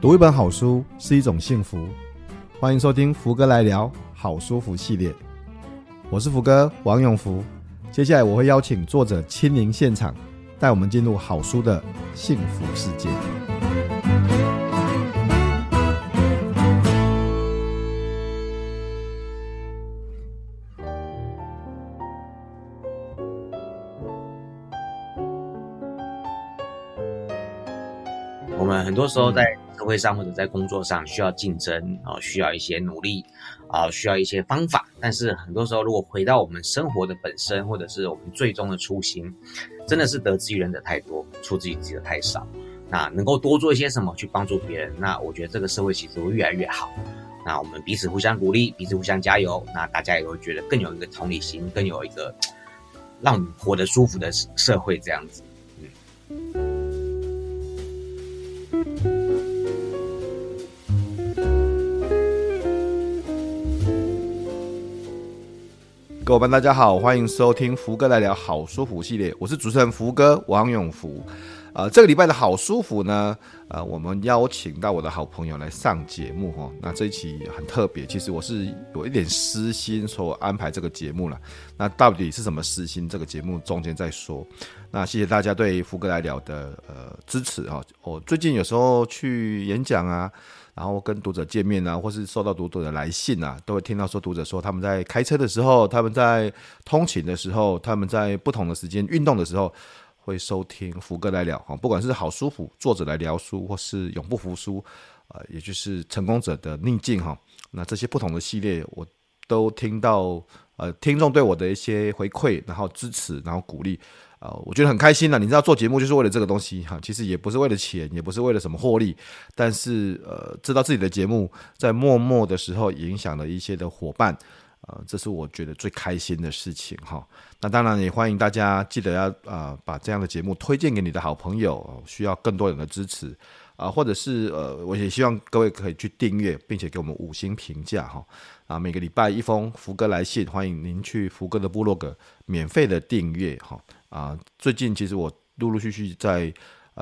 读一本好书是一种幸福，欢迎收听福哥来聊好书福系列。我是福哥王永福，接下来我会邀请作者亲临现场，带我们进入好书的幸福世界。我们很多时候在社会上或者在工作上需要竞争啊，需要一些努力啊，需要一些方法。但是很多时候，如果回到我们生活的本身，或者是我们最终的初心，真的是得之于人的太多，出之于己的太少。那能够多做一些什么去帮助别人，那我觉得这个社会其实会越来越好。那我们彼此互相鼓励，彼此互相加油，那大家也会觉得更有一个同理心，更有一个让我们活得舒服的社会这样子。嗯。伙伴，大家好，欢迎收听福哥来聊好舒服系列，我是主持人福哥王永福。呃，这个礼拜的好舒服呢，呃，我们邀请到我的好朋友来上节目哈。那这一期很特别，其实我是有一点私心所安排这个节目了。那到底是什么私心？这个节目中间再说。那谢谢大家对福哥来聊的呃支持哈。我最近有时候去演讲啊。然后跟读者见面啊，或是收到读者的来信啊，都会听到说读者说他们在开车的时候，他们在通勤的时候，他们在不同的时间运动的时候，会收听福哥来聊哈，不管是好书福作者来聊书，或是永不服输，呃，也就是成功者的逆境哈，那这些不同的系列，我都听到呃听众对我的一些回馈，然后支持，然后鼓励。呃，我觉得很开心了。你知道做节目就是为了这个东西哈，其实也不是为了钱，也不是为了什么获利，但是呃，知道自己的节目在默默的时候影响了一些的伙伴，呃，这是我觉得最开心的事情哈。那当然也欢迎大家记得要啊、呃，把这样的节目推荐给你的好朋友，需要更多人的支持啊、或者是呃，我也希望各位可以去订阅，并且给我们五星评价哈。啊，每个礼拜一封福哥来信，欢迎您去福哥的部落格免费的订阅哈。啊，最近其实我陆陆续续在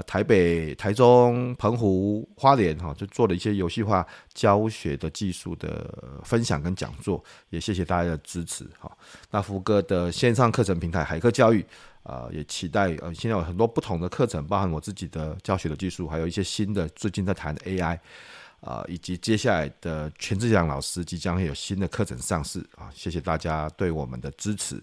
台北、台中、澎湖、花莲哈，就做了一些游戏化教学的技术的分享跟讲座，也谢谢大家的支持哈。那福哥的线上课程平台海课教育啊，也期待呃，现在有很多不同的课程，包含我自己的教学的技术，还有一些新的最近在谈的 AI 啊，以及接下来的全志强老师即将会有新的课程上市啊，谢谢大家对我们的支持。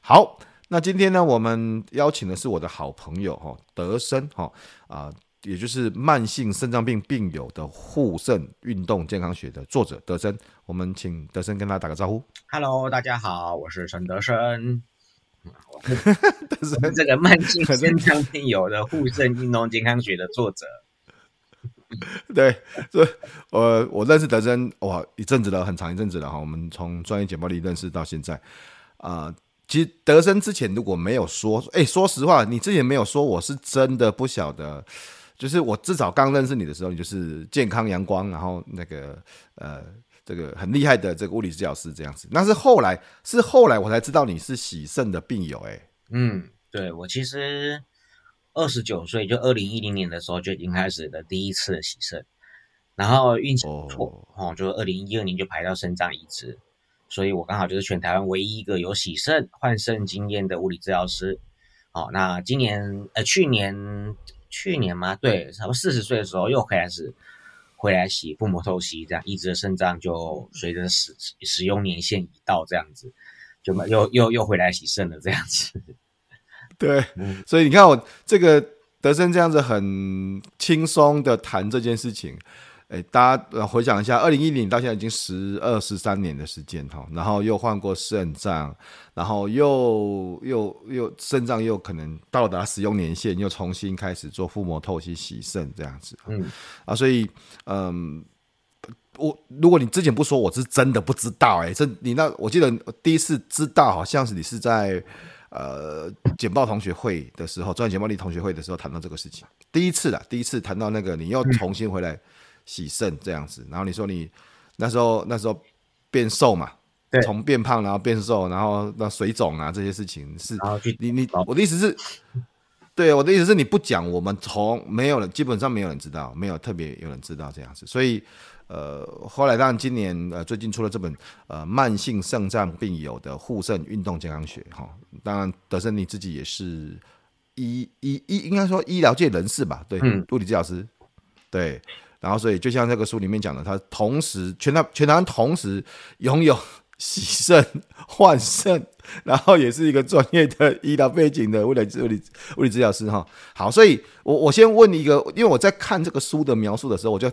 好。那今天呢，我们邀请的是我的好朋友哈，德生哈啊，也就是慢性肾脏病病友的护肾运动健康学的作者德生。我们请德生跟大家打个招呼。Hello，大家好，我是陈德生。德生这个慢性肾脏病友的护肾运动健康学的作者。对，所以我我认识德生哇一阵子了，很长一阵子了哈。我们从专业简报里认识到现在啊。呃其实德生之前如果没有说，哎，说实话，你之前没有说，我是真的不晓得。就是我至少刚认识你的时候，你就是健康阳光，然后那个呃，这个很厉害的这个物理治疗师这样子。那是后来，是后来我才知道你是喜肾的病友，哎，嗯，对，我其实二十九岁，就二零一零年的时候就已经开始了第一次的洗肾，然后运气不错，哦，哦，就二零一二年就排到肾脏移植。所以我刚好就是全台湾唯一一个有洗肾换肾经验的物理治疗师。好，那今年呃去年去年嘛，对，差不多四十岁的时候又开始回来洗腹膜透析，这样一直的肾脏就随着使使用年限已到，这样子就又又又回来洗肾了，这样子。对，所以你看我这个德森这样子很轻松的谈这件事情。哎，大家回想一下，二零一零到现在已经十二十三年的时间哈，然后又换过肾脏，然后又又又肾脏又可能到达使用年限，又重新开始做腹膜透析洗肾这样子。嗯，啊，所以嗯，我如果你之前不说，我是真的不知道哎，这你那我记得第一次知道好像是你是在呃简报同学会的时候，专业简报力同学会的时候谈到这个事情，第一次啦，第一次谈到那个你又重新回来。嗯洗肾这样子，然后你说你那时候那时候变瘦嘛，从变胖然后变瘦，然后那水肿啊这些事情是，你你我的意思是，对，我的意思是你不讲，我们从没有人，基本上没有人知道，没有特别有人知道这样子。所以，呃，后来当然今年呃最近出了这本呃慢性肾脏病友的护肾运动健康学哈、哦，当然德森你自己也是医医医应该说医疗界人士吧？对，嗯、物理治疗师，对。然后所以就像这个书里面讲的，他同时全台全台湾同时拥有。洗肾换肾，然后也是一个专业的医疗背景的物理物理物理治疗师哈。好，所以我我先问一个，因为我在看这个书的描述的时候，我就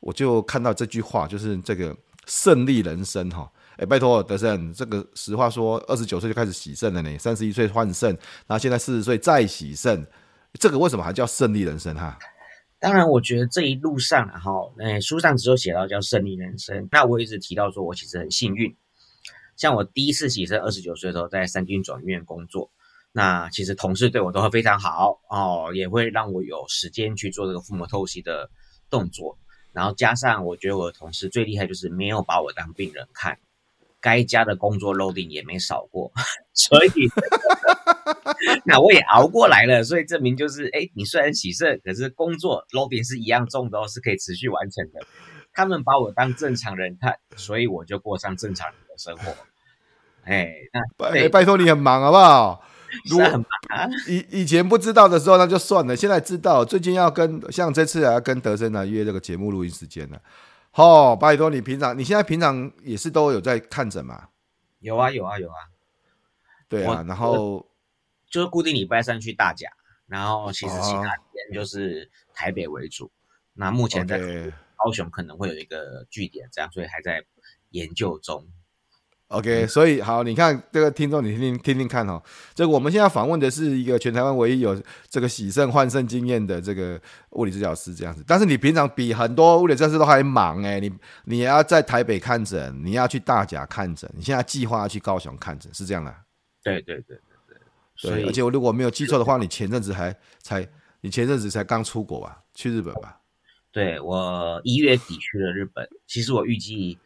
我就看到这句话，就是这个胜利人生哈。哎，拜托德森，这个实话说，二十九岁就开始洗肾了呢，三十一岁换肾，然后现在四十岁再洗肾，这个为什么还叫胜利人生哈？当然，我觉得这一路上哈，哎，书上只有写到叫胜利人生，那我一直提到说我其实很幸运。像我第一次洗肾，二十九岁的时候，在三军总医院工作，那其实同事对我都会非常好哦，也会让我有时间去做这个腹膜透析的动作。然后加上我觉得我的同事最厉害，就是没有把我当病人看，该加的工作 loading 也没少过，所以那我也熬过来了。所以证明就是，哎，你虽然喜事，可是工作 loading 是一样重的哦，是可以持续完成的。他们把我当正常人看，所以我就过上正常人的生活。哎，那拜拜托你很忙好不好？如果很忙啊。以以前不知道的时候那就算了，现在知道，最近要跟像这次啊跟德森啊约这个节目录音时间了。好、哦，拜托你平常你现在平常也是都有在看诊吗？有啊有啊有啊。对啊，然后就是固定礼拜三去大甲，然后其实其他天就是台北为主。哦、那目前在高雄可能会有一个据点，这样所以还在研究中。OK，所以好，你看这个听众，你听听听听看哈、哦。这个我们现在访问的是一个全台湾唯一有这个洗肾换肾经验的这个物理治疗师，这样子。但是你平常比很多物理治疗师都还忙哎，你你也要在台北看诊，你要去大甲看诊，你现在计划要去高雄看诊，是这样的？对对对对对。对，而且我如果没有记错的话，你前阵子还才，你前阵子才刚出国吧？去日本吧？对，我一月底去了日本，其实我预计。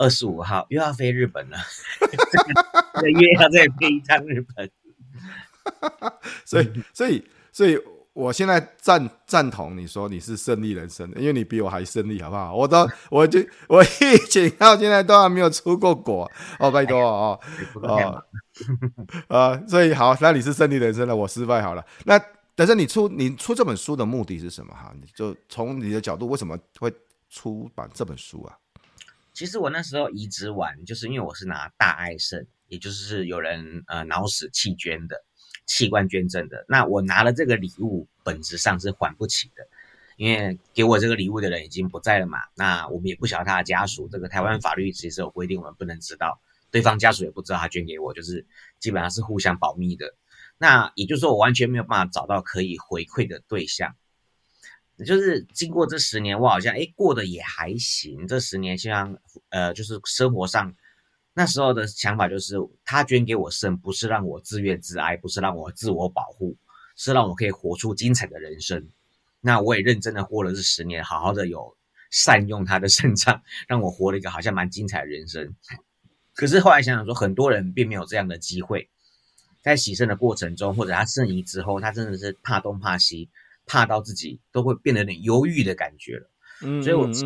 二十五号又要飞日本了，这个月要再飞一趟日本，所以所以所以，我现在赞赞同你说你是胜利人生，因为你比我还胜利，好不好？我都 我就我疫情到现在都还没有出过国哦，拜托哦哦 啊，所以好，那你是胜利人生了，我失败好了。那但是你出你出这本书的目的是什么？哈，你就从你的角度，为什么会出版这本书啊？其实我那时候移植完，就是因为我是拿大爱肾，也就是有人呃脑死弃捐的器官捐赠的。那我拿了这个礼物，本质上是还不起的，因为给我这个礼物的人已经不在了嘛。那我们也不晓得他的家属，这个台湾法律其实有规定，我们不能知道，对方家属也不知道他捐给我，就是基本上是互相保密的。那也就是说，我完全没有办法找到可以回馈的对象。就是经过这十年，我好像诶过得也还行。这十年像呃，就是生活上那时候的想法就是，他捐给我肾，不是让我自怨自哀，不是让我自我保护，是让我可以活出精彩的人生。那我也认真的活了这十年，好好的有善用他的肾脏，让我活了一个好像蛮精彩的人生。可是后来想想说，很多人并没有这样的机会，在洗肾的过程中，或者他肾移之后，他真的是怕东怕西。怕到自己都会变得有点忧郁的感觉了，嗯，所以我这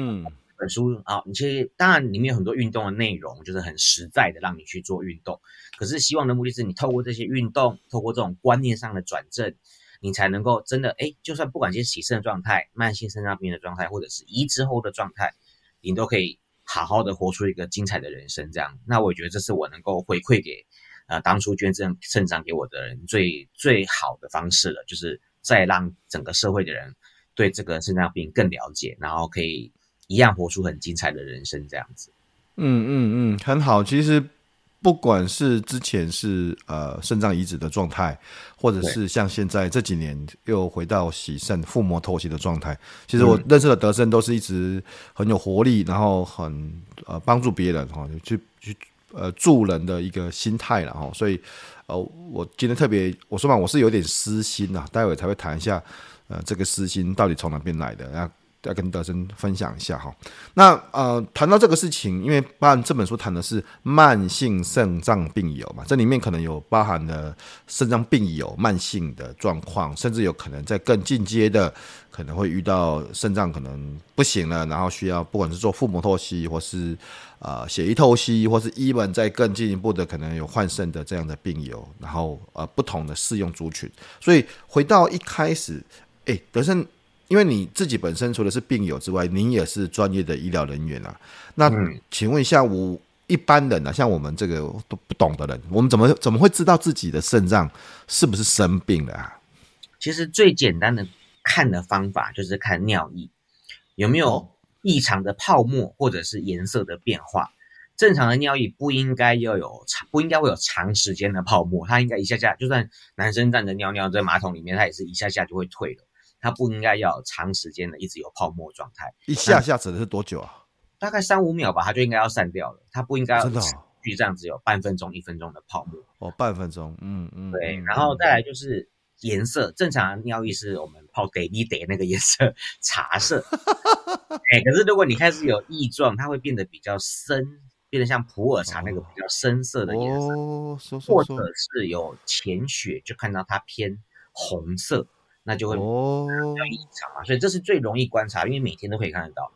本书啊，你其实当然里面有很多运动的内容，就是很实在的让你去做运动。可是希望的目的是你透过这些运动，透过这种观念上的转正，你才能够真的哎，就算不管是洗肾的状态、慢性肾脏病的状态，或者是移植后的状态，你都可以好好的活出一个精彩的人生。这样，那我觉得这是我能够回馈给呃当初捐赠肾脏给我的人最最好的方式了，就是。再让整个社会的人对这个肾脏病更了解，然后可以一样活出很精彩的人生，这样子。嗯嗯嗯，很好。其实不管是之前是呃肾脏移植的状态，或者是像现在这几年又回到洗肾腹膜透析的状态，其实我认识的德森都是一直很有活力，然后很呃帮助别人哈，去去呃助人的一个心态了哈，所以。哦，我今天特别我说嘛，我是有点私心呐，待会才会谈一下，呃，这个私心到底从哪边来的？要要跟德森分享一下哈。那呃，谈到这个事情，因为包含这本书谈的是慢性肾脏病友嘛，这里面可能有包含了肾脏病友慢性的状况，甚至有可能在更进阶的，可能会遇到肾脏可能不行了，然后需要不管是做腹膜透析，或是呃血液透析，或是 even 再更进一步的，可能有换肾的这样的病友，然后呃不同的适用族群。所以回到一开始，哎，德胜。因为你自己本身除了是病友之外，您也是专业的医疗人员啊。那请问一下，我一般人啊，像我们这个都不懂的人，我们怎么怎么会知道自己的肾脏是不是生病了啊？其实最简单的看的方法就是看尿液有没有异常的泡沫或者是颜色的变化。正常的尿液不应该要有长，不应该会有长时间的泡沫，它应该一下下，就算男生站着尿尿在马桶里面，它也是一下下就会退的。它不应该要长时间的一直有泡沫状态，一下下指的是多久啊？大概三五秒吧，它就应该要散掉了。它不应该要持续这样子有半分钟、一分钟的泡沫。哦，半分钟，嗯嗯，对。然后再来就是颜色，正常尿液是我们泡给你得那个颜色，茶色。哎、欸，可是如果你开始有异状，它会变得比较深，变得像普洱茶那个比较深色的颜色，哦、或者是有浅血，就看到它偏红色。那就会比较异常嘛，所以这是最容易观察，因为每天都可以看得到。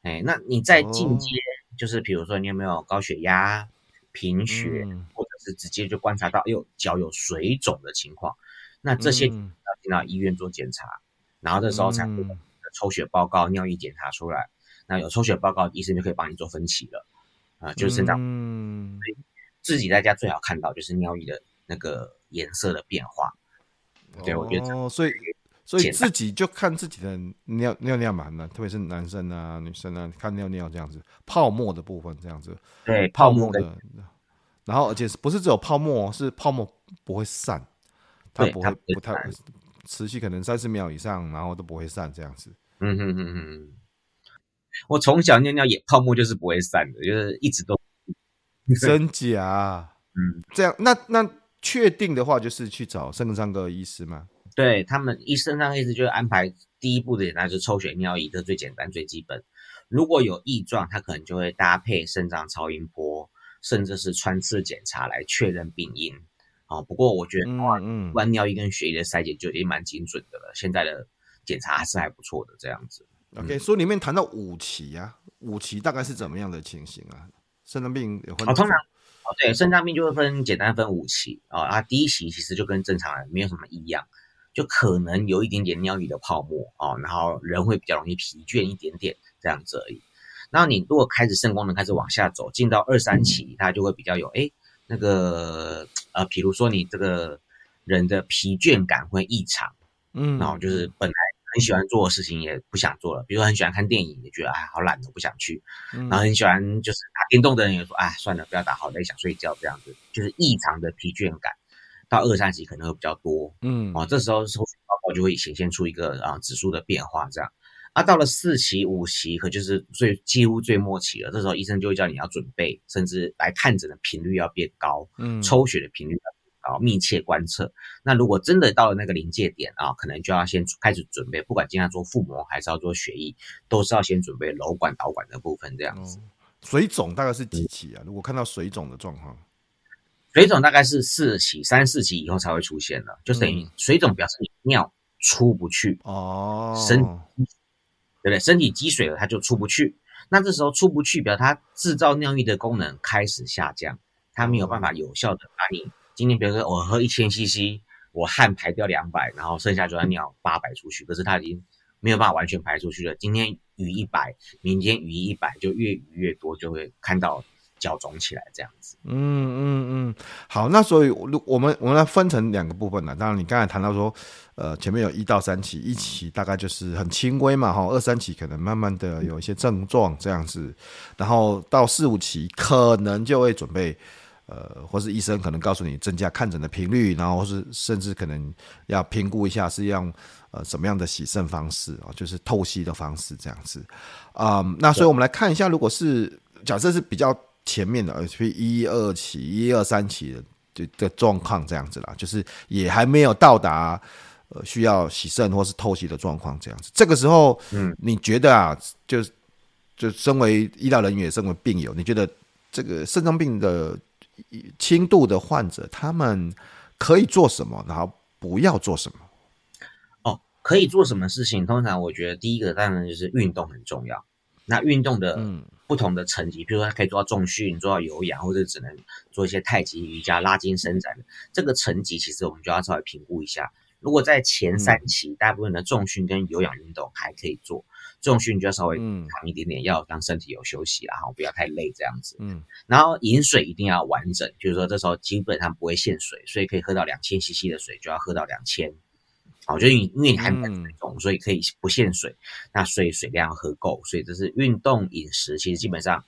哎，那你在进阶，就是比如说你有没有高血压、贫血，或者是直接就观察到，哎呦，脚有水肿的情况，那这些要进到医院做检查，然后这时候才会抽血报告、尿液检查出来。那有抽血报告，医生就可以帮你做分期了。啊，就是肾脏，嗯自己在家最好看到就是尿液的那个颜色的变化。对，我觉得哦，所以所以自己就看自己的尿尿尿嘛，那特别是男生啊、女生啊，看尿尿这样子，泡沫的部分这样子，对，泡沫的，然后而且不是只有泡沫，是泡沫不会散，它不会不太持续，可能三十秒以上，然后都不会散这样子。嗯哼哼哼，我从小尿尿也泡沫就是不会散的，就是一直都 真假？嗯，这样那那。确定的话，就是去找肾脏科医师吗？对他们，医生上意思就是安排第一步的，那就是抽血尿液，这最简单最基本。如果有异状，他可能就会搭配肾脏超音波，甚至是穿刺检查来确认病因。啊，不过我觉得，嗯，关尿液跟血液的筛检就已经蛮精准的了。现在的检查还是还不错的，这样子。OK，书里面谈到五期啊，五期大概是怎么样的情形啊？肾脏病有分？哦，通常哦。对，肾脏病就会分简单分五期啊，啊，第一期其实就跟正常人没有什么异样，就可能有一点点尿液的泡沫啊，然后人会比较容易疲倦一点点这样子而已。然后你如果开始肾功能开始往下走，进到二三期，它就会比较有哎那个呃，比如说你这个人的疲倦感会异常，嗯，然后就是本来。很喜欢做的事情也不想做了，比如说很喜欢看电影，也觉得哎好懒，我不想去。嗯、然后很喜欢就是打电动的人也说哎算了，不要打，好累，想睡觉这样子，就是异常的疲倦感。到二三级可能会比较多，嗯，哦，这时候抽血报告就会显现出一个啊指数的变化这样。啊，到了四期、五期，可就是最几乎最末期了，这时候医生就会叫你要准备，甚至来看诊的频率要变高，嗯，抽血的频率要。高，密切观测。那如果真的到了那个临界点啊，可能就要先开始准备，不管今天要做腹膜还是要做血液，都是要先准备瘘管导管的部分这样子。嗯、水肿大概是几期啊？如果看到水肿的状况，水肿大概是四期、三四期以后才会出现的，就等于水肿表示你尿出不去哦，身对不对？身体积水了，它就出不去。那这时候出不去，表示它制造尿液的功能开始下降，它没有办法有效的把你。今天比如说我喝一千 CC，我汗排掉两百，然后剩下就要尿八百出去，可是它已经没有办法完全排出去了。今天余一百，明天余一百，就越余越多，就会看到脚肿起来这样子。嗯嗯嗯，好，那所以我们我们来分成两个部分了。当然你刚才谈到说，呃，前面有一到三期，一期大概就是很轻微嘛，哈，二三期可能慢慢的有一些症状这样子，然后到四五期可能就会准备。呃，或是医生可能告诉你增加看诊的频率，然后是甚至可能要评估一下是用呃什么样的洗肾方式啊，就是透析的方式这样子啊、嗯。那所以我们来看一下，如果是假设是比较前面的，比如一二期、一二三期的的状况这样子啦，就是也还没有到达呃需要洗肾或是透析的状况这样子。这个时候，嗯，你觉得啊，就就身为医疗人员，也身为病友，你觉得这个肾脏病的轻度的患者，他们可以做什么，然后不要做什么？哦，可以做什么事情？通常我觉得第一个当然就是运动很重要。那运动的不同的层级，比如说他可以做到重训、做到有氧，或者只能做一些太极、瑜伽、拉筋、伸展的这个层级，其实我们就要稍微评估一下。如果在前三期，大部分的重训跟有氧运动还可以做。重训就要稍微长一点点，要让身体有休息，然后不要太累这样子。嗯，然后饮水一定要完整，就是说这时候基本上不会限水，所以可以喝到两千 CC 的水，就要喝到两千。好，就是你因为你还没水肿，所以可以不限水，那所以水量要喝够，所以这是运动饮食，其实基本上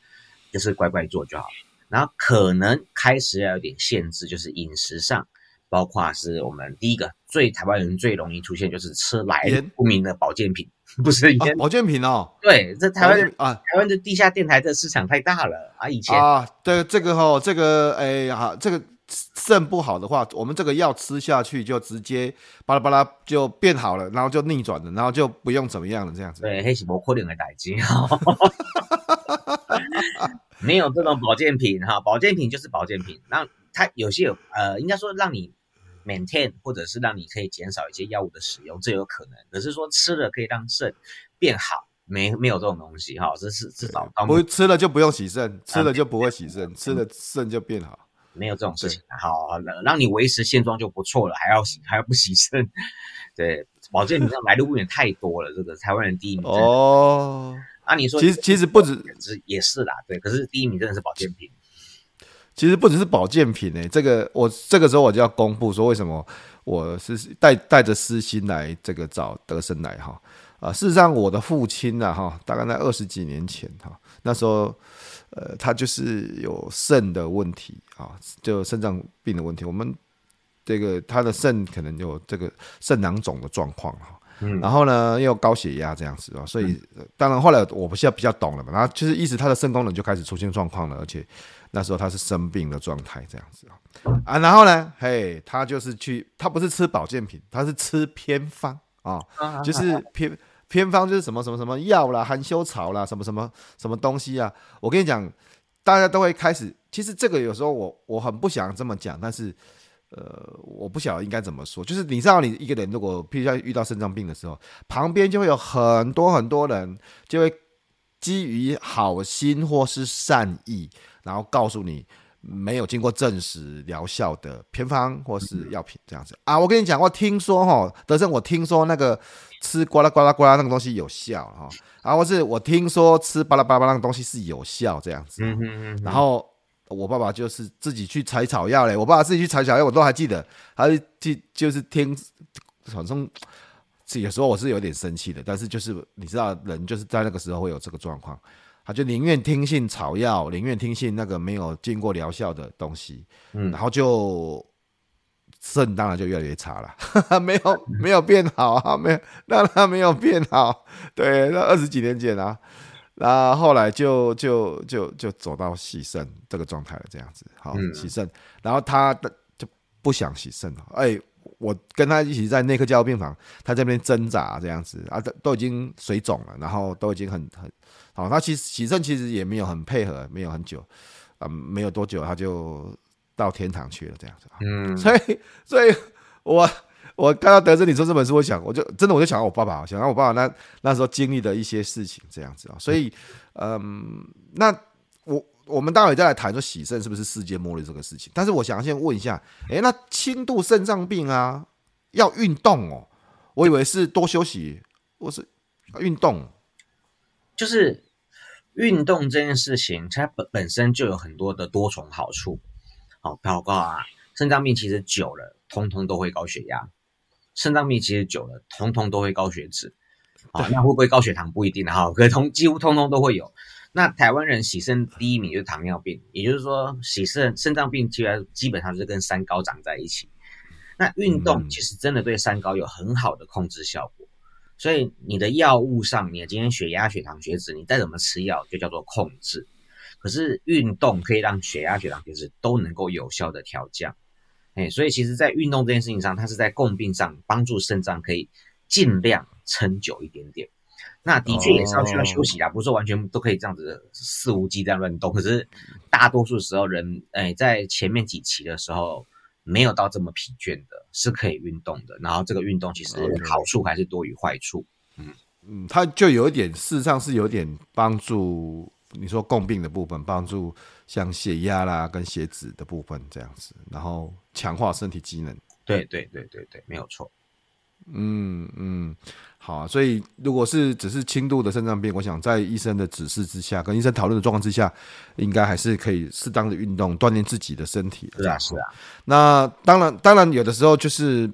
就是乖乖做就好。然后可能开始要有点限制，就是饮食上。包括是我们第一个最台湾人最容易出现，就是吃来源不明的保健品，不是烟保健品哦。对，这台湾啊，台湾的地下电台的市场太大了啊！以前啊，对这个哈，这个哎呀，这个肾不好的话，我们这个药吃下去就直接巴拉巴拉就变好了，然后就逆转了，然后就不用怎么样了，这样子。对，黑是不可能的代志哈，没有这种保健品哈，保健品就是保健品，那它有些有呃，应该说让你。maintain 或者是让你可以减少一些药物的使用，这有可能。可是说吃了可以让肾变好，没没有这种东西哈。这是至少不吃了就不用洗肾，吃了就不会洗肾，嗯、吃了肾就变好，没有这种事情。好，让你维持现状就不错了，还要洗还要不牺牲？对，保健品上来路不远太多了，这个台湾人第一名哦。啊，你说其实其实不止也是啦，对。可是第一名真的是保健品。其实不只是保健品诶、欸，这个我这个时候我就要公布说，为什么我是带带着私心来这个找德生来哈啊，事实上我的父亲呐哈，大概在二十几年前哈，那时候呃他就是有肾的问题啊，就肾脏病的问题，我们这个他的肾可能有这个肾囊肿的状况哈，嗯，然后呢又高血压这样子啊，所以当然后来我不是要比较懂了嘛，然后就是意思他的肾功能就开始出现状况了，而且。那时候他是生病的状态，这样子啊，然后呢，嘿，他就是去，他不是吃保健品，他是吃偏方啊，就是偏偏方，就是什么什么什么药啦，含羞草啦，什么什么什么东西啊。我跟你讲，大家都会开始，其实这个有时候我我很不想这么讲，但是呃，我不晓得应该怎么说，就是你知道，你一个人如果譬如说遇到肾脏病的时候，旁边就会有很多很多人，就会基于好心或是善意。然后告诉你没有经过证实疗效的偏方或是药品这样子。啊，我跟你讲，我听说哈，德胜，我听说那个吃呱啦呱啦呱啦那个东西有效哈，啊，或是我听说吃巴拉巴拉那个东西是有效这样子，然后我爸爸就是自己去采草药嘞，我爸爸自己去采草药，我都还记得，他就就是听，反正有时候我是有点生气的，但是就是你知道，人就是在那个时候会有这个状况。他就宁愿听信草药，宁愿听信那个没有经过疗效的东西，嗯，然后就肾当然就越来越差了，没有没有变好啊，没有让他没有变好，对，那二十几年前啊，然后后来就就就就走到洗肾这个状态了，这样子，好洗肾，然后他的就不想洗肾了，哎，我跟他一起在内科加护病房，他在那边挣扎这样子啊，都都已经水肿了，然后都已经很很。好，他其实洗肾其实也没有很配合，没有很久，啊、呃，没有多久他就到天堂去了，这样子。嗯，所以，所以我我看到得知你说这本书，我想，我就真的我就想到我爸爸，想到我爸爸那那时候经历的一些事情，这样子啊。所以，嗯，那我我们待会再来谈说洗肾是不是世界末日这个事情。但是我想先问一下，诶，那轻度肾脏病啊，要运动哦？我以为是多休息，或是运动。就是运动这件事情，它本本身就有很多的多重好处。好，报告啊，肾脏病其实久了，通通都会高血压；肾脏病其实久了，通通都会高血脂。啊，那会不会高血糖不一定哈，可通几乎通通都会有。那台湾人洗肾第一名就是糖尿病，也就是说洗肾肾脏病基本基本上是跟三高长在一起。那运动其实真的对三高有很好的控制效果。所以你的药物上，你今天血压、血糖、血脂，你再怎么吃药就叫做控制。可是运动可以让血压、血糖、血脂都能够有效的调降。哎，所以其实，在运动这件事情上，它是在共病上帮助肾脏可以尽量撑久一点点。那的确也是要需要休息啊，不是说完全都可以这样子肆无忌惮乱动。可是大多数时候人，哎，在前面几期的时候，没有到这么疲倦的，是可以运动的。然后这个运动其实好处还是多于坏处。嗯嗯，它就有一点，事实上是有点帮助。你说共病的部分，帮助像血压啦跟血脂的部分这样子，然后强化身体机能。对对对对对，没有错。嗯嗯，好啊。所以如果是只是轻度的肾脏病，我想在医生的指示之下，跟医生讨论的状况之下，应该还是可以适当的运动，锻炼自己的身体。是啊是啊。那当然当然有的时候就是，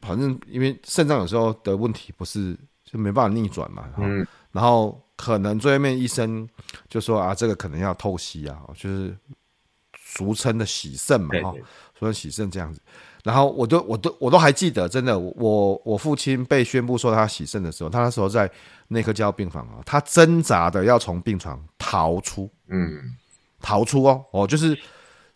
反正因为肾脏有时候的问题不是就没办法逆转嘛。嗯。然后。可能最后面医生就说啊，这个可能要透析啊，就是俗称的洗肾嘛，哈，俗称洗肾这样子。然后我都我都我都还记得，真的，我我父亲被宣布说他洗肾的时候，他那时候在内科加护病房啊，他挣扎的要从病床逃出，嗯，逃出哦，哦，就是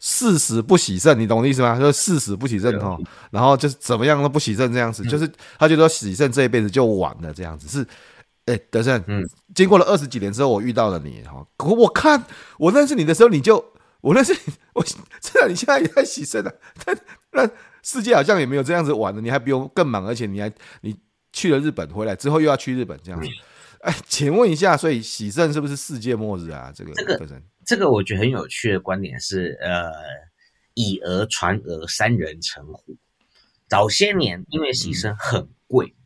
誓死不洗肾，你懂我的意思吗？就是誓死不洗肾哦，然后就是怎么样都不洗肾这样子，就是他觉得洗肾这一辈子就完了这样子是。哎、欸，德胜，嗯，经过了二十几年之后，我遇到了你哈。我我看我认识你的时候，你就我认识你，我知道你现在也在洗肾了。但那世界好像也没有这样子玩的，你还比我更忙，而且你还你去了日本回来之后又要去日本这样子。哎、欸，请问一下，所以洗肾是不是世界末日啊？这个这个 这个，我觉得很有趣的观点是，呃，以讹传讹，三人成虎。早些年因为洗肾很贵。嗯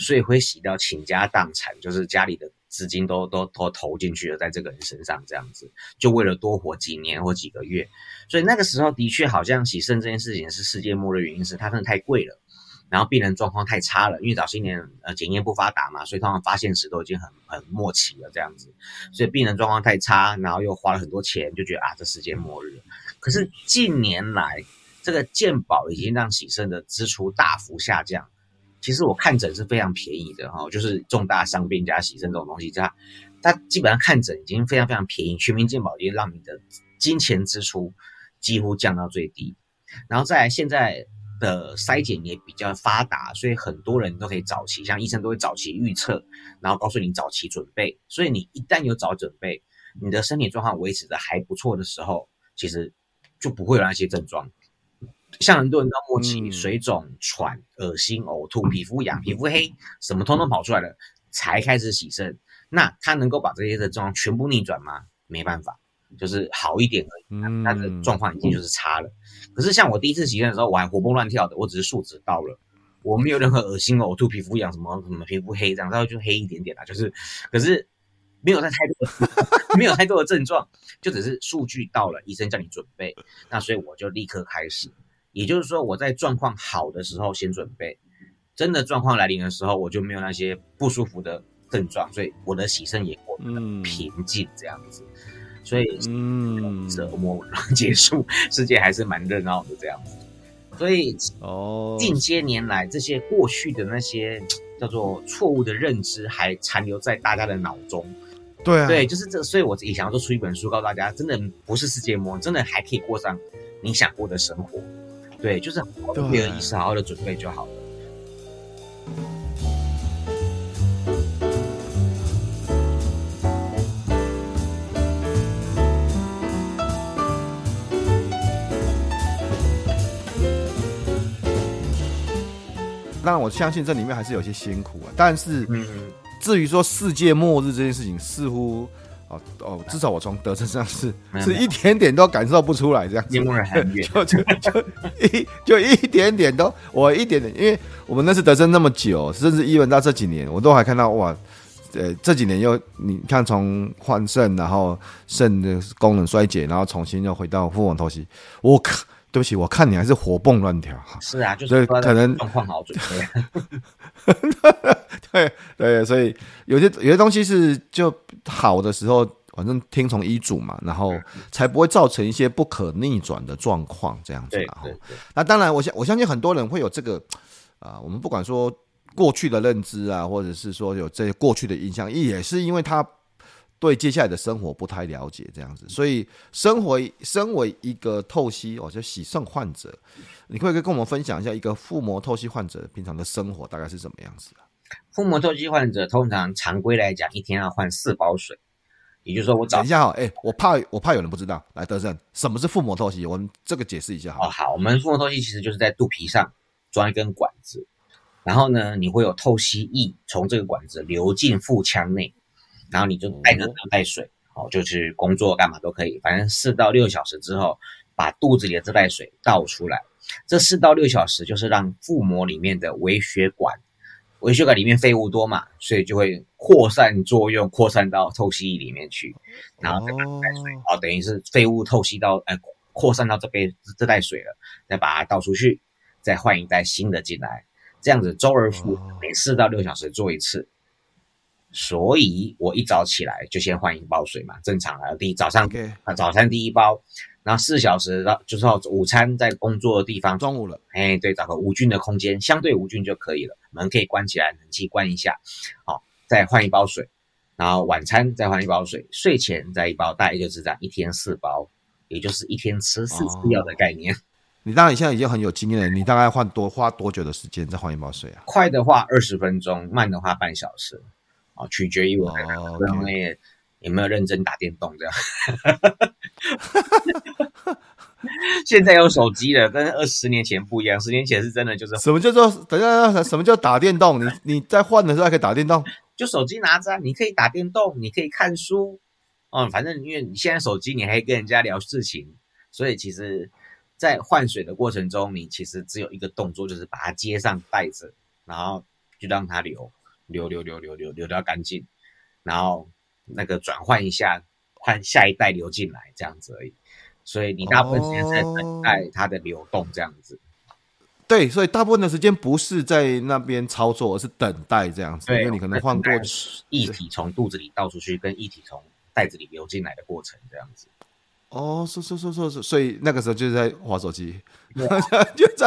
所以会洗到倾家荡产，就是家里的资金都都都投进去了，在这个人身上这样子，就为了多活几年或几个月。所以那个时候的确好像洗肾这件事情是世界末日，原因是它真的太贵了，然后病人状况太差了，因为早些年呃检验不发达嘛，所以通常发现时都已经很很末期了这样子，所以病人状况太差，然后又花了很多钱，就觉得啊这世界末日。可是近年来这个健保已经让洗肾的支出大幅下降。其实我看诊是非常便宜的哈，就是重大伤病加洗肾这种东西，它它基本上看诊已经非常非常便宜，全民健保已经让你的金钱支出几乎降到最低。然后再来现在的筛检也比较发达，所以很多人都可以早期，像医生都会早期预测，然后告诉你早期准备。所以你一旦有早准备，你的身体状况维持的还不错的时候，其实就不会有那些症状。像很多人到末期，水肿、喘、恶心、呕吐、皮肤痒、皮肤黑，什么通通跑出来了，才开始洗肾。那他能够把这些的状况全部逆转吗？没办法，就是好一点而已。他的状况已经就是差了。可是像我第一次洗肾的时候，我还活蹦乱跳的，我只是数值到了，我没有任何恶心、呕吐、皮肤痒什么什么皮肤黑这样，然后就黑一点点啦，就是，可是没有太太多的，没有太多的症状，就只是数据到了，医生叫你准备，那所以我就立刻开始。也就是说，我在状况好的时候先准备，真的状况来临的时候，我就没有那些不舒服的症状，所以我的喜肾也过得平静这样子。所以，嗯，折磨结束，世界还是蛮热闹的这样子。所以，哦，近些年来，这些过去的那些叫做错误的认知，还残留在大家的脑中。对啊，对，就是这，所以我也想要做出一本书，告诉大家，真的不是世界末日，真的还可以过上你想过的生活。对，就是没有意识，好好的准备就好了。当然，我相信这里面还是有些辛苦啊。但是，至于说世界末日这件事情，似乎。哦哦，至少我从德身上是是一点点都感受不出来这样子，就就就一就一点点都我一点点，因为我们那次德胜那么久，甚至一文到这几年，我都还看到哇，呃这几年又你看从换肾，然后肾的功能衰竭，然后重新又回到腹膜透析，我靠。对不起，我看你还是活蹦乱跳。是啊，就是可能状况好准备。对对，所以有些有些东西是就好的时候，反正听从医嘱嘛，然后才不会造成一些不可逆转的状况这样子。对对对。那当然，我相我相信很多人会有这个啊、呃，我们不管说过去的认知啊，或者是说有这些过去的印象，也是因为他对接下来的生活不太了解，这样子，所以身为身为一个透析哦，就洗肾患者，你可以跟我们分享一下一个腹膜透析患者平常的生活大概是什么样子啊？腹膜透析患者通常常规来讲，一天要换四包水，也就是说我早等一下哈，哎，我怕我怕有人不知道，来德胜，什么是腹膜透析？我们这个解释一下好。哦，好，我们腹膜透析其实就是在肚皮上装一根管子，然后呢，你会有透析液从这个管子流进腹腔内。然后你就带着带水，哦，就去工作干嘛都可以，反正四到六小时之后，把肚子里的这袋水倒出来。这四到六小时就是让腹膜里面的微血管，微血管里面废物多嘛，所以就会扩散作用，扩散到透析液里面去，然后再把这袋水，哦，等于是废物透析到，呃，扩散到这杯这袋水了，再把它倒出去，再换一袋新的进来，这样子周而复始，每四到六小时做一次。所以我一早起来就先换一包水嘛，正常啊。第一早上啊，早餐第一包，然后四小时到就是到午餐在工作的地方，中午了，哎，对，找个无菌的空间，相对无菌就可以了。门可以关起来，冷气关一下，好，再换一包水，然后晚餐再换一包水，睡前再一包，大概就是这样，一天四包，也就是一天吃四次药的概念。哦，你当然现在已经很有经验了，你大概换多花多久的时间再换一包水啊？快的话二十分钟，慢的话半小时。哦，取决于我个人，有没有认真打电动这样。现在有手机了，跟二十年前不一样。十年前是真的就是什么叫做等下什么叫打电动？你你在换的时候还可以打电动？就手机拿着，你可以打电动，你可以看书。哦，反正因为你现在手机你还可以跟人家聊事情，所以其实，在换水的过程中，你其实只有一个动作，就是把它接上袋子，然后就让它流。流流流流流流到干净，然后那个转换一下，换下一代流进来这样子而已。所以你大部分时间在等待它的流动这样子。哦。对，所以大部分的时间不是在那边操作，而是等待这样子。因为你可能换过液体从肚子里倒出去，跟液体从袋子里流进来的过程这样子。哦，是是是是是，所以那个时候就是在划手机，啊、就在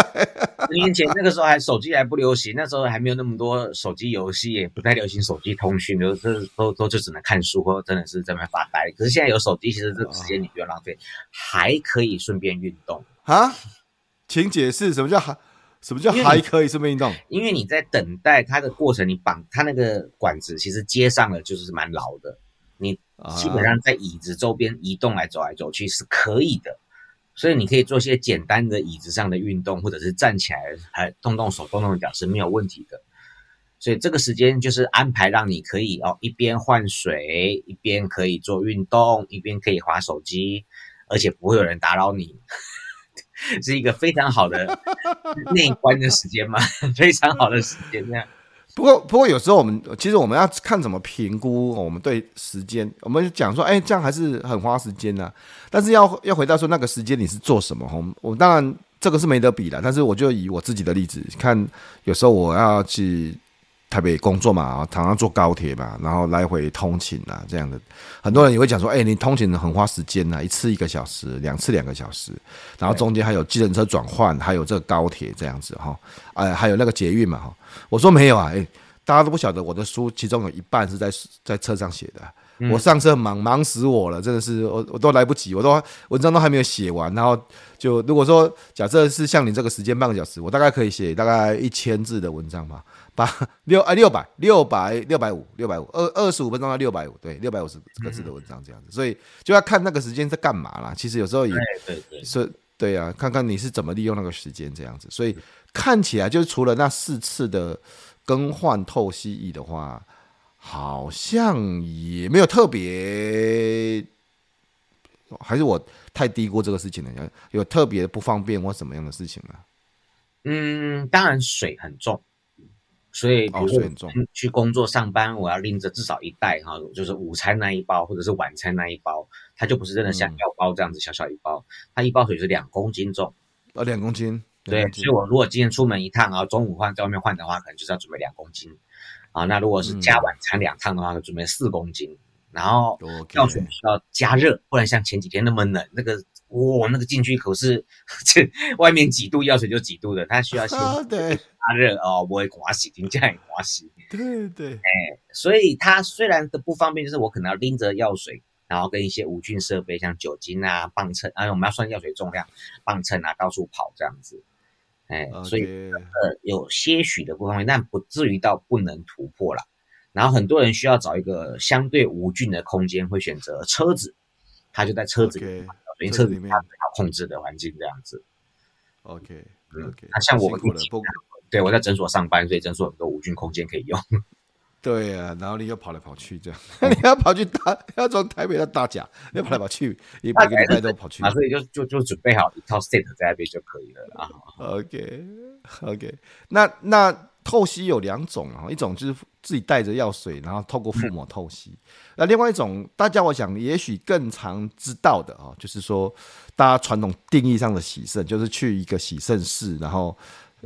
十年前那个时候还手机还不流行，那时候还没有那么多手机游戏，也不太流行手机通讯，都是都都就只能看书或真的是在那发呆。可是现在有手机，其实这个时间你不用浪费，还可以顺便运动啊？请解释什么叫还什么叫还可以顺便运动？因为你在等待它的过程，你绑它那个管子，其实接上了就是蛮牢的。你基本上在椅子周边移动来走来走去是可以的，所以你可以做些简单的椅子上的运动，或者是站起来还动动手、动动脚是没有问题的。所以这个时间就是安排让你可以哦一边换水，一边可以做运动，一边可以划手机，而且不会有人打扰你，是一个非常好的内观的时间嘛，非常好的时间这样。不过，不过有时候我们其实我们要看怎么评估我们对时间。我们讲说，哎，这样还是很花时间呐。但是要要回到说那个时间你是做什么？我们我当然这个是没得比的。但是我就以我自己的例子看，有时候我要去台北工作嘛，常常坐高铁嘛，然后来回通勤啊，这样的。很多人也会讲说，哎，你通勤很花时间呐，一次一个小时，两次两个小时，然后中间还有计程车转换，还有这个高铁这样子哈，哎，还有那个捷运嘛哈。我说没有啊，哎，大家都不晓得我的书，其中有一半是在在车上写的。我上车忙忙死我了，真的是我我都来不及，我都文章都还没有写完，然后就如果说假设是像你这个时间半个小时，我大概可以写大概一千字的文章吧，八 六啊六百六百六百五六百五二二十五分钟到六百五，对，六百五十个字的文章这样子，所以就要看那个时间在干嘛啦。其实有时候也是对啊，看看你是怎么利用那个时间这样子，所以。看起来就是除了那四次的更换透析液的话，好像也没有特别，还是我太低估这个事情了？有有特别不方便或什么样的事情吗？嗯，当然水很重，所以比如说去工作上班，我要拎着至少一袋哈，就是午餐那一包或者是晚餐那一包，它就不是真的像药包这样子小小一包，它一包水是两公斤重，呃，两公斤。对，所以我如果今天出门一趟，然后中午换在外面换的话，可能就是要准备两公斤啊。那如果是加晚餐两趟的话，就准备四公斤。然后药水需要加热，不然像前几天那么冷，那个哇，那个进去可是 这外面几度药水就几度的，它需要先 加热哦，不会刮洗，停下来刮洗。对对，哎，所以它虽然的不方便，就是我可能要拎着药水，然后跟一些无菌设备，像酒精啊、磅秤，啊，我们要算药水重量，磅秤啊，到处跑这样子。哎.所以呃，有些许的不方便，但不至于到不能突破了。然后很多人需要找一个相对无菌的空间，会选择车子，他就在车子里面，因为 Okay. 车子里面它比较控制的环境这样子。Okay. 那像我们对，我在诊所上班，所以诊所很多无菌空间可以用。对啊，然后你又跑来跑去这样，你要跑去大，要从台北到大甲，你要跑来跑去，你每个礼拜都跑去，所以就就就准备好一套 set 在那边就可以了啊。OK OK，那那透析有两种啊，一种就是自己带着药水，然后透过腹膜透析。嗯、那另外一种，大家我想也许更常知道的啊，就是说大家传统定义上的洗肾，就是去一个洗肾室，然后。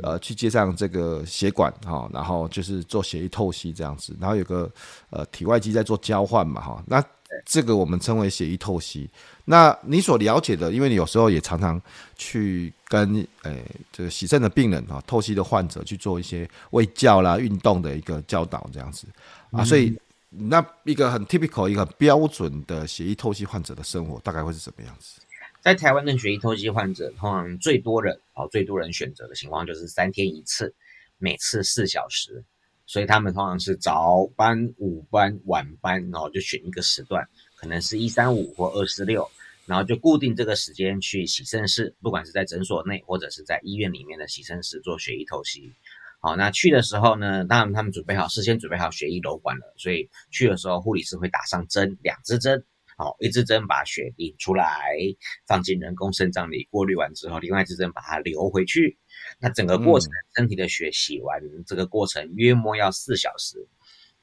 呃，去接上这个血管哈，然后就是做血液透析这样子，然后有个呃体外机在做交换嘛哈，那这个我们称为血液透析。那你所了解的，因为你有时候也常常去跟诶这个洗肾的病人哈，透析的患者去做一些卫教啦、运动的一个教导这样子啊，所以那一个很 typical 一个标准的血液透析患者的生活大概会是什么样子？在台湾的血液透析患者，通常最多人哦，最多人选择的情况就是三天一次，每次四小时，所以他们通常是早班、午班、晚班，然后就选一个时段，可能是一三五或二四六，然后就固定这个时间去洗肾室，不管是在诊所内或者是在医院里面的洗肾室做血液透析。好，那去的时候呢，当然他们准备好，事先准备好血液瘘管了，所以去的时候护理师会打上针，两支针。好，一支针把血引出来，放进人工肾脏里过滤完之后，另外一支针把它流回去。那整个过程，嗯、身体的血洗完，这个过程约莫要四小时。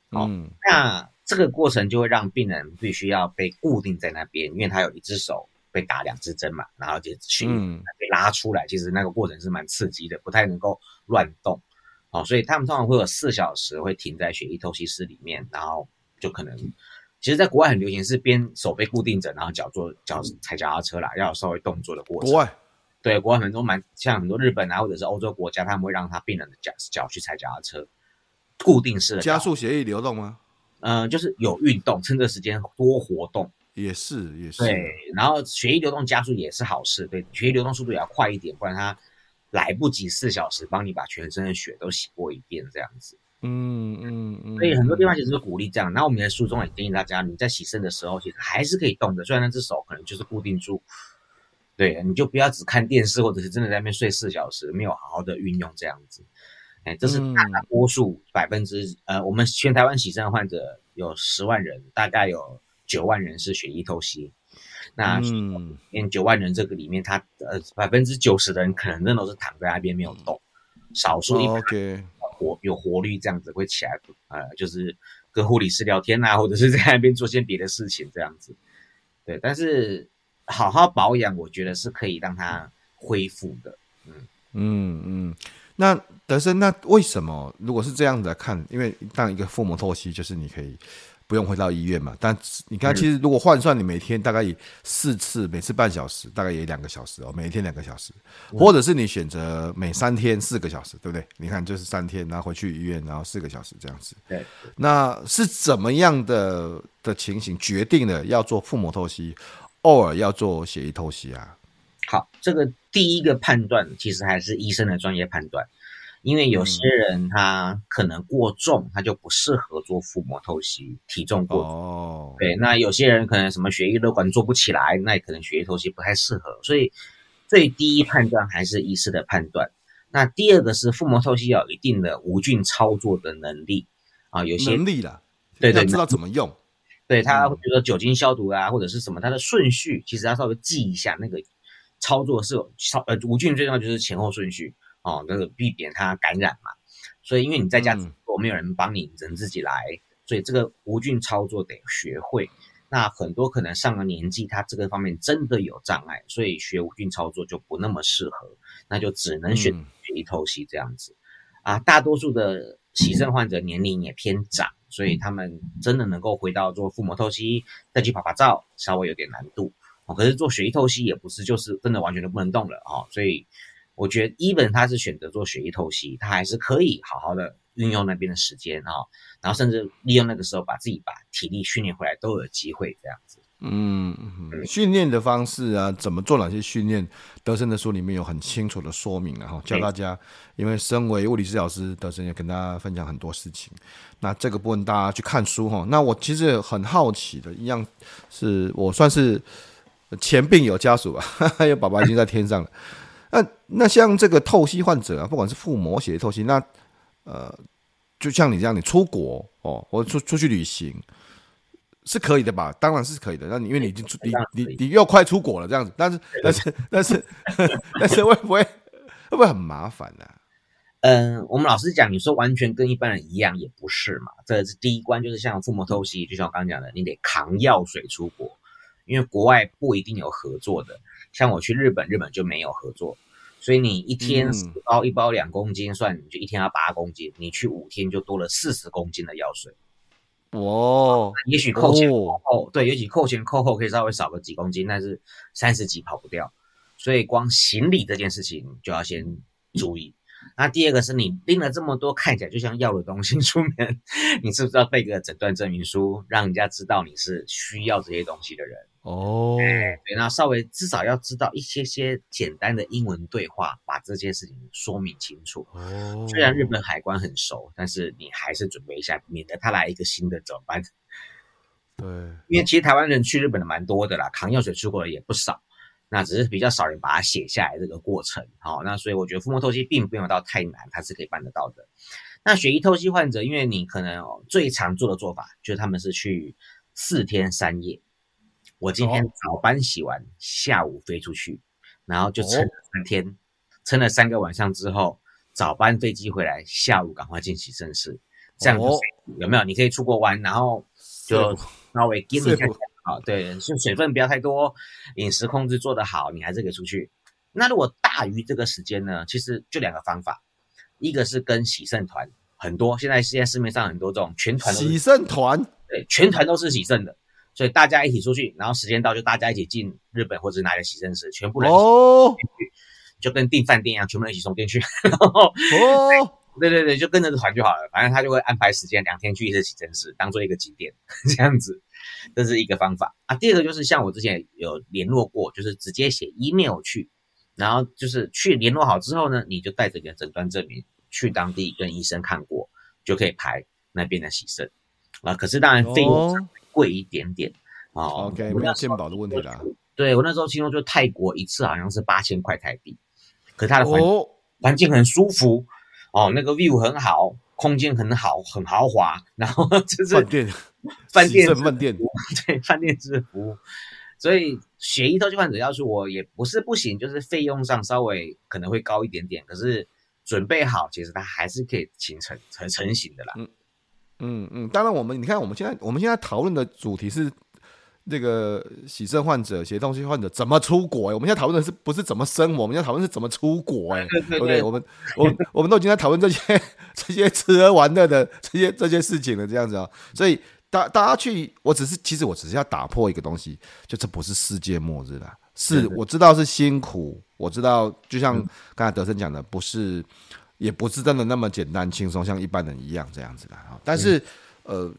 好，嗯、那这个过程就会让病人必须要被固定在那边，因为他有一只手被打两支针嘛，然后就血被拉出来。嗯、其实那个过程是蛮刺激的，不太能够乱动。哦，所以他们通常会有四小时会停在血液透析室里面，然后就可能。其实，在国外很流行是边手被固定着，然后脚做脚踩脚踏车啦，要有稍微动作的过程。国外对国外很多蛮像很多日本啊，或者是欧洲国家，他们会让他病人的脚脚去踩脚踏车，固定式的加速血液流动吗？嗯、呃，就是有运动，趁这时间多活动。也是也是。对，然后血液流动加速也是好事，对，血液流动速度也要快一点，不然它来不及四小时帮你把全身的血都洗过一遍这样子。嗯嗯嗯，嗯，所以很多地方其实是鼓励这样。那我们在书中也建议大家，你在洗肾的时候，其实还是可以动的，虽然那只手可能就是固定住。对，你就不要只看电视，或者是真的在那边睡四小时，没有好好的运用这样子。哎，这是大多数百分之呃，我们全台湾洗肾患者有十万人，大概有九万人是血液透析。那嗯，九万人这个里面，他呃百分之九十的人可能真的都是躺在那边没有动，少数一。OK。活有活力这样子会起来，呃，就是跟护理师聊天啊，或者是在那边做些别的事情这样子，对。但是好好保养，我觉得是可以让它恢复的。嗯嗯嗯。那德生，那为什么如果是这样子来看？因为当一个腹膜透析，就是你可以。不用回到医院嘛？但你看，其实如果换算，你每天大概四次，每次半小时，大概也两个小时哦。每天两个小时，或者是你选择每三天四个小时，对不对？你看，就是三天，然后回去医院，然后四个小时这样子。对，那是怎么样的的情形决定了要做腹膜透析，偶尔要做血液透析啊？好，这个第一个判断其实还是医生的专业判断。因为有些人他可能过重，他就不适合做腹膜透析，体重过重。哦，对，那有些人可能什么血液瘘管做不起来，那也可能血液透析不太适合。所以，最第一判断还是医师的判断。那第二个是腹膜透析要有一定的无菌操作的能力啊，有些能力了，对对，知道怎么用。对他，比如说酒精消毒啊，或者是什么，它的顺序其实要稍微记一下，那个操作是有操呃无菌最重要就是前后顺序。哦，那个避免它感染嘛，所以因为你在家如果没有人帮你，只能自己来，所以这个无菌操作得学会。那很多可能上了年纪，他这个方面真的有障碍，所以学无菌操作就不那么适合，那就只能选血液透析这样子。啊，大多数的洗肾患者年龄也偏长，所以他们真的能够回到做腹膜透析再去拍拍照，稍微有点难度。哦，可是做血液透析也不是就是真的完全都不能动了哦，所以我觉得 even 他是选择做血液透析，他还是可以好好的运用那边的时间啊，然后甚至利用那个时候把自己把体力训练回来都有机会这样子。嗯，训练的方式啊，怎么做哪些训练？德森的书里面有很清楚的说明了哈，教大家。因为身为物理治疗师，德森也跟大家分享很多事情。那这个部分大家去看书哈。那我其实很好奇的一样，是我算是前病友家属吧，因为爸爸已经在天上了。那那像这个透析患者啊，不管是腹膜血透析，那呃，就像你这样，你出国哦，或出出去旅行。是可以的吧？当然是可以的。那你因为你已经出你你你又快出国了这样子，但是但是 但是 但是会不会会不会很麻烦呢？嗯，我们老师讲，你说完全跟一般人一样也不是嘛。这是第一关，就是像腹膜透析，就像我刚刚讲的，你得扛药水出国，因为国外不一定有合作的。像我去日本，日本就没有合作，所以你一天四包一包两公斤算，你就一天要八公斤，你去五天就多了四十公斤的药水。哦，也许扣前扣后，对，也许扣前扣后可以稍微少个几公斤，但是三十几跑不掉，所以光行李这件事情就要先注意。那第二个是你拎了这么多看起来就像药的东西出门，你是不是要备个诊断证明书，让人家知道你是需要这些东西的人？哦，对，那稍微至少要知道一些些简单的英文对话，把这件事情说明清楚。哦，虽然日本海关很熟，但是你还是准备一下，免得他来一个新的怎么办？对，因为其实台湾人去日本的蛮多的啦，扛药水出国的也不少，那只是比较少人把它写下来这个过程。好，那所以我觉得腹膜透析并不用到太难，它是可以办得到的。那血液透析患者，因为你可能最常做的做法就是他们是去四天三夜。我今天早班洗完，下午飞出去，然后就撑了三天，撑了三个晚上之后，早班飞机回来，下午赶快进洗肾室，这样子有没有？你可以出国玩，然后就稍微给你看看，好，对，就水分不要太多，饮食控制做得好，你还是可以出去。那如果大于这个时间呢？其实就两个方法，一个是跟洗肾团，很多现在现在市面上很多这种全团洗肾团，对，全团都是洗肾的。所以大家一起出去，然后时间到就大家一起进日本或者哪里洗身室，全部人一起，就跟订饭店一样，全部人一起送进去。然后哦，对对对，就跟着团就好了，反正他就会安排时间，两天去一次洗身室，当做一个景点这样子，这是一个方法啊。第二个就是像我之前有联络过，就是直接写 email 去，然后就是去联络好之后呢，你就带着你的诊断证明去当地跟医生看过，就可以排那边的洗肾啊。可是当然费用。贵一点点哦，OK，没有健保的问题啦。对，我那时候听说，就泰国一次好像是八千块台币，可是它的环、哦、环境很舒服哦，那个 view 很好，空间很好，很豪华，然后 就是饭店，饭店，饭店，对，饭店式服务。所以血液透析患者要是我也不是不行，就是费用上稍微可能会高一点点，可是准备好，其实它还是可以形成成成型的啦。嗯嗯嗯，当然，我们你看，我们现在我们现在讨论的主题是这个洗肾患者、血透析患者怎么出国、欸？我们现在讨论的是不是怎么生活？我们现在讨论是怎么出国、欸？哎，对不对？我们我我们都已经在讨论这些这些吃喝玩乐的这些这些事情了，这样子啊、喔。所以大大家去，我只是其实我只是要打破一个东西，就这不是世界末日了。是我知道是辛苦，我知道就像刚才德森讲的，不是。也不是真的那么简单轻松，像一般人一样这样子的哈。但是，呃，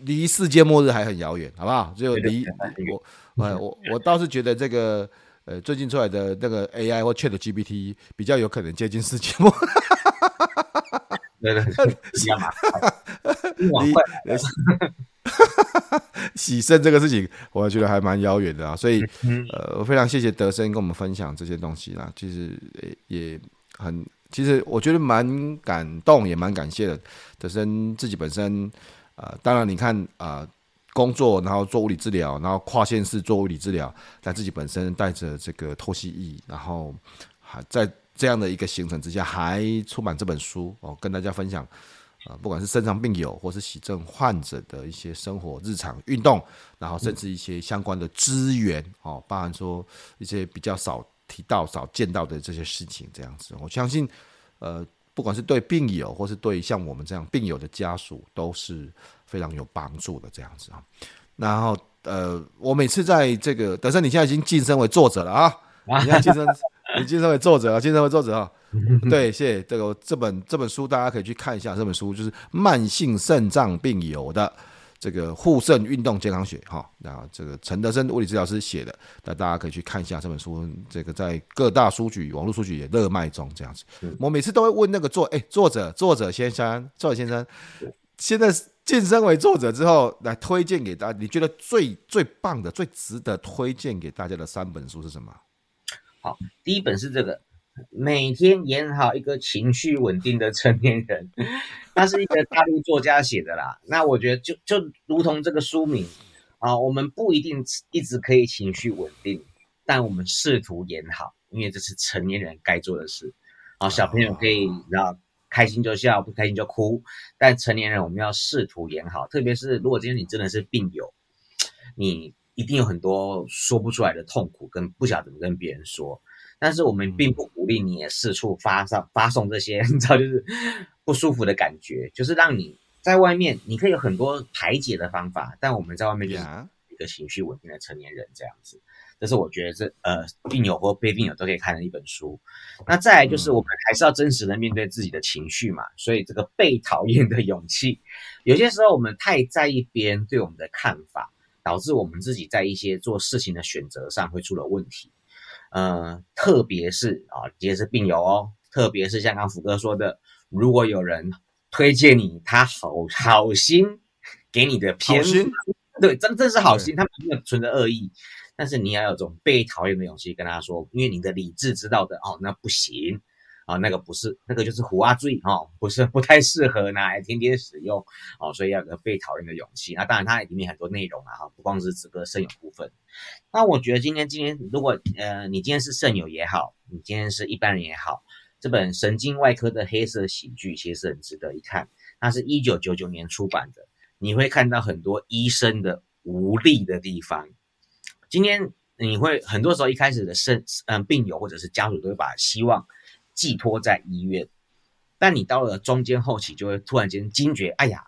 离世界末日还很遥远，好不好？就离我，我我我倒是觉得这个，呃，最近出来的那个 AI 或 ChatGPT 比较有可能接近世界末日。对对，一样嘛。洗肾 这个事情，我觉得还蛮遥远的啊。所以，呃，我非常谢谢德生跟我们分享这些东西啦。其实也很。其实我觉得蛮感动，也蛮感谢的。德森自己本身，呃，当然你看啊、呃，工作然后做物理治疗，然后跨县市做物理治疗，但自己本身带着这个透析仪，然后还在这样的一个行程之下，还出版这本书哦，跟大家分享啊、呃，不管是肾脏病友或是洗症患者的一些生活日常运动，然后甚至一些相关的资源哦，包含说一些比较少。提到少见到的这些事情，这样子，我相信，呃，不管是对病友，或是对像我们这样病友的家属，都是非常有帮助的这样子啊。然后呃，我每次在这个德森，你现在已经晋升为作者了啊！你现在晋升，你晋升为作者了，晋升为作者啊！对，谢谢这个这本这本书，大家可以去看一下。这本书就是慢性肾脏病友的这个护肾运动健康学哈。那这个陈德生物理治疗师写的，那大家可以去看一下这本书。这个在各大书局、网络书局也热卖中，这样子。我每次都会问那个作哎作者作者先生作者先生，现在晋升为作者之后，来推荐给大家，你觉得最最棒的、最值得推荐给大家的三本书是什么？好，第一本是这个。每天演好一个情绪稳定的成年人，那是一个大陆作家写的啦。那我觉得就就如同这个书名啊，我们不一定一直可以情绪稳定，但我们试图演好，因为这是成年人该做的事啊。小朋友可以然后开心就笑，不开心就哭，但成年人我们要试图演好。特别是如果今天你真的是病友，你一定有很多说不出来的痛苦，跟不晓得怎么跟别人说。但是我们并不鼓励你也四处发上发送这些，你知道，就是不舒服的感觉，就是让你在外面，你可以有很多排解的方法，但我们在外面就是一个情绪稳定的成年人这样子。这是我觉得这呃病友或非病友都可以看的一本书。那再来就是我们还是要真实的面对自己的情绪嘛，所以这个被讨厌的勇气，有些时候我们太在意别人对我们的看法，导致我们自己在一些做事情的选择上会出了问题。呃，特别是啊，也是病友哦。特别是像刚福哥说的，如果有人推荐你，他好好心给你的偏心，对，真正是好心，他没有存着恶意，但是你要有这种被讨厌的勇气跟他说，因为你的理智知道的哦，那不行。啊，那个不是，那个就是虎啊罪哦，不是不太适合拿来天天使用哦，所以要有个被讨厌的勇气。那当然，它里面很多内容啊，哈，不光是这个肾友部分。那我觉得今天今天，如果呃你今天是肾友也好，你今天是一般人也好，这本神经外科的黑色喜剧其实是很值得一看。它是一九九九年出版的，你会看到很多医生的无力的地方。今天你会很多时候一开始的肾嗯病友或者是家属都会把希望。寄托在医院，但你到了中间后期，就会突然间惊觉，哎呀，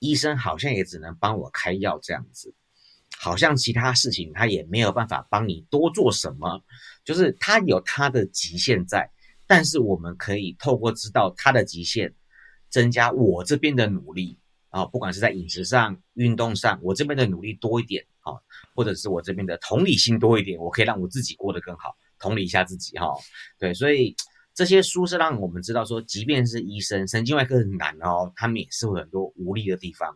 医生好像也只能帮我开药这样子，好像其他事情他也没有办法帮你多做什么，就是他有他的极限在，但是我们可以透过知道他的极限，增加我这边的努力啊，不管是在饮食上、运动上，我这边的努力多一点啊，或者是我这边的同理心多一点，我可以让我自己过得更好，同理一下自己哈，对，所以。这些书是让我们知道说，即便是医生，神经外科很难哦，他们也是有很多无力的地方。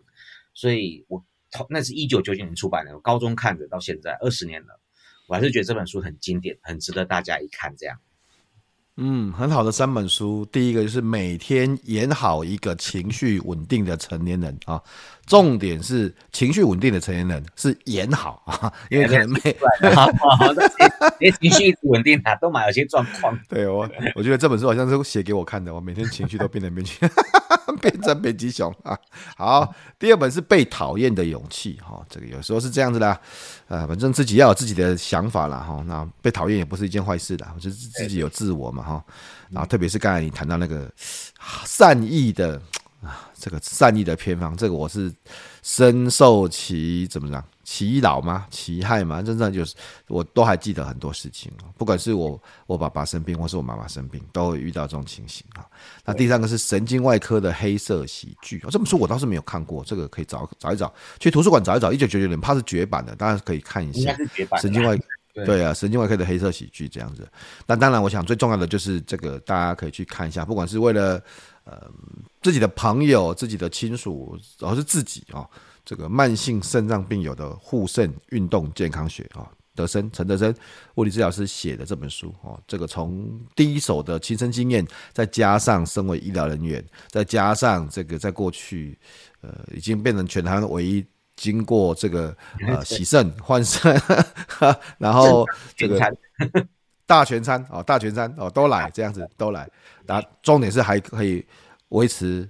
所以我那是一九九九年出版的，我高中看的，到现在二十年了，我还是觉得这本书很经典，很值得大家一看。这样。嗯，很好的三本书。第一个就是每天演好一个情绪稳定的成年人啊，重点是情绪稳定的成年人是演好啊，因为可能没连 情绪稳定啊，都蛮有些状况。对我，我觉得这本书好像是写给我看的，我每天情绪都变来变去，变成北极熊啊。好，第二本是被讨厌的勇气哈，这个有时候是这样子的，呃，反正自己要有自己的想法了哈。那被讨厌也不是一件坏事的，就是自己有自我嘛。哈，然后特别是刚才你谈到那个善意的啊，这个善意的偏方，这个我是深受其怎么讲其扰吗？其害吗？真正就是我都还记得很多事情，不管是我我爸爸生病，或是我妈妈生病，都会遇到这种情形啊。那第三个是神经外科的黑色喜剧，这本书我倒是没有看过，这个可以找找一找，去图书馆找一找。一九九九年，怕是绝版的，当然可以看一下。神经外科。对啊，神经外科的黑色喜剧这样子。那当然，我想最重要的就是这个，大家可以去看一下，不管是为了呃自己的朋友、自己的亲属，而是自己啊、哦，这个慢性肾脏病友的护肾运动健康学啊、哦，德森陈德森物理治疗师写的这本书哦，这个从第一手的亲身经验，再加上身为医疗人员，再加上这个在过去呃已经变成全台唯一。经过这个呃洗肾换肾，然后这个 大全餐哦，大全餐哦都来这样子都来，那重点是还可以维持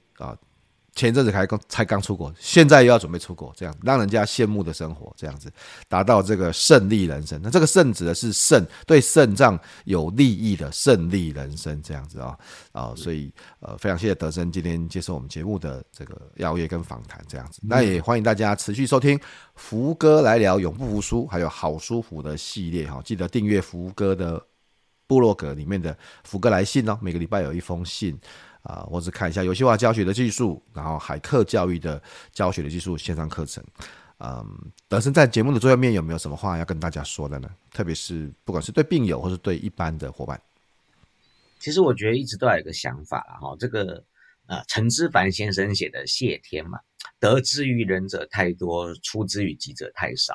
啊前阵子才刚才刚出国，现在又要准备出国，这样让人家羡慕的生活，这样子达到这个胜利人生。那这个胜指的是肾，对肾脏有利益的胜利人生，这样子啊啊，所以呃，非常谢谢德森今天接受我们节目的这个邀约跟访谈，这样子。那也欢迎大家持续收听福哥来聊永不服输，还有好舒服的系列哈，记得订阅福哥的部落格里面的福哥来信哦，每个礼拜有一封信。啊，或者看一下游戏化教学的技术，然后海课教育的教学的技术线上课程。嗯，德森在节目的最后面有没有什么话要跟大家说的呢？特别是不管是对病友或是对一般的伙伴，其实我觉得一直都有一个想法哈，这个呃陈之凡先生写的谢天嘛，得之于人者太多，出之于己者太少。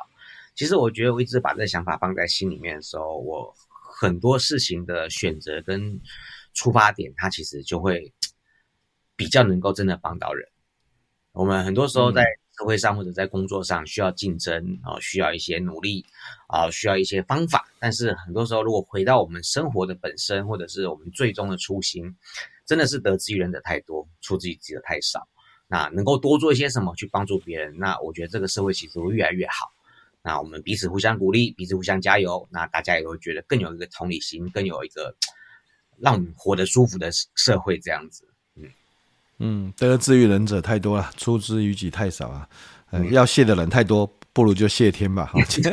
其实我觉得我一直把这个想法放在心里面的时候，我很多事情的选择跟出发点，它其实就会。比较能够真的帮到人。我们很多时候在社会上或者在工作上需要竞争啊，需要一些努力啊，需要一些方法。但是很多时候，如果回到我们生活的本身，或者是我们最终的初心，真的是得之于人的太多，出自于己的太少。那能够多做一些什么去帮助别人，那我觉得这个社会其实会越来越好。那我们彼此互相鼓励，彼此互相加油，那大家也会觉得更有一个同理心，更有一个让我们活得舒服的社会这样子。嗯，得之于人者太多了，出之于己太少啊。嗯，要谢的人太多，不如就谢天吧。哈，陈之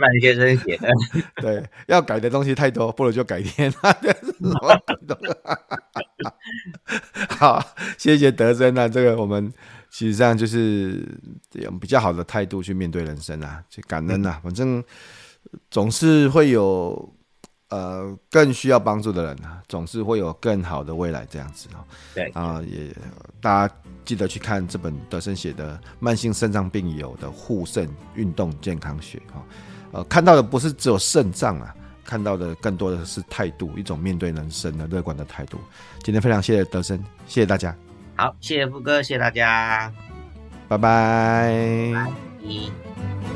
藩先生写的。对，要改的东西太多，不如就改天。好，谢谢德森啊，这个我们其实上就是用比较好的态度去面对人生啊，去感恩啊，反正总是会有。呃，更需要帮助的人啊，总是会有更好的未来这样子哦。对啊，也大家记得去看这本德森写的《慢性肾脏病友的护肾运动健康学》哈。呃，看到的不是只有肾脏啊，看到的更多的是态度，一种面对人生的乐观的态度。今天非常谢谢德森，谢谢大家。好，谢谢富哥，谢谢大家，拜拜。拜拜。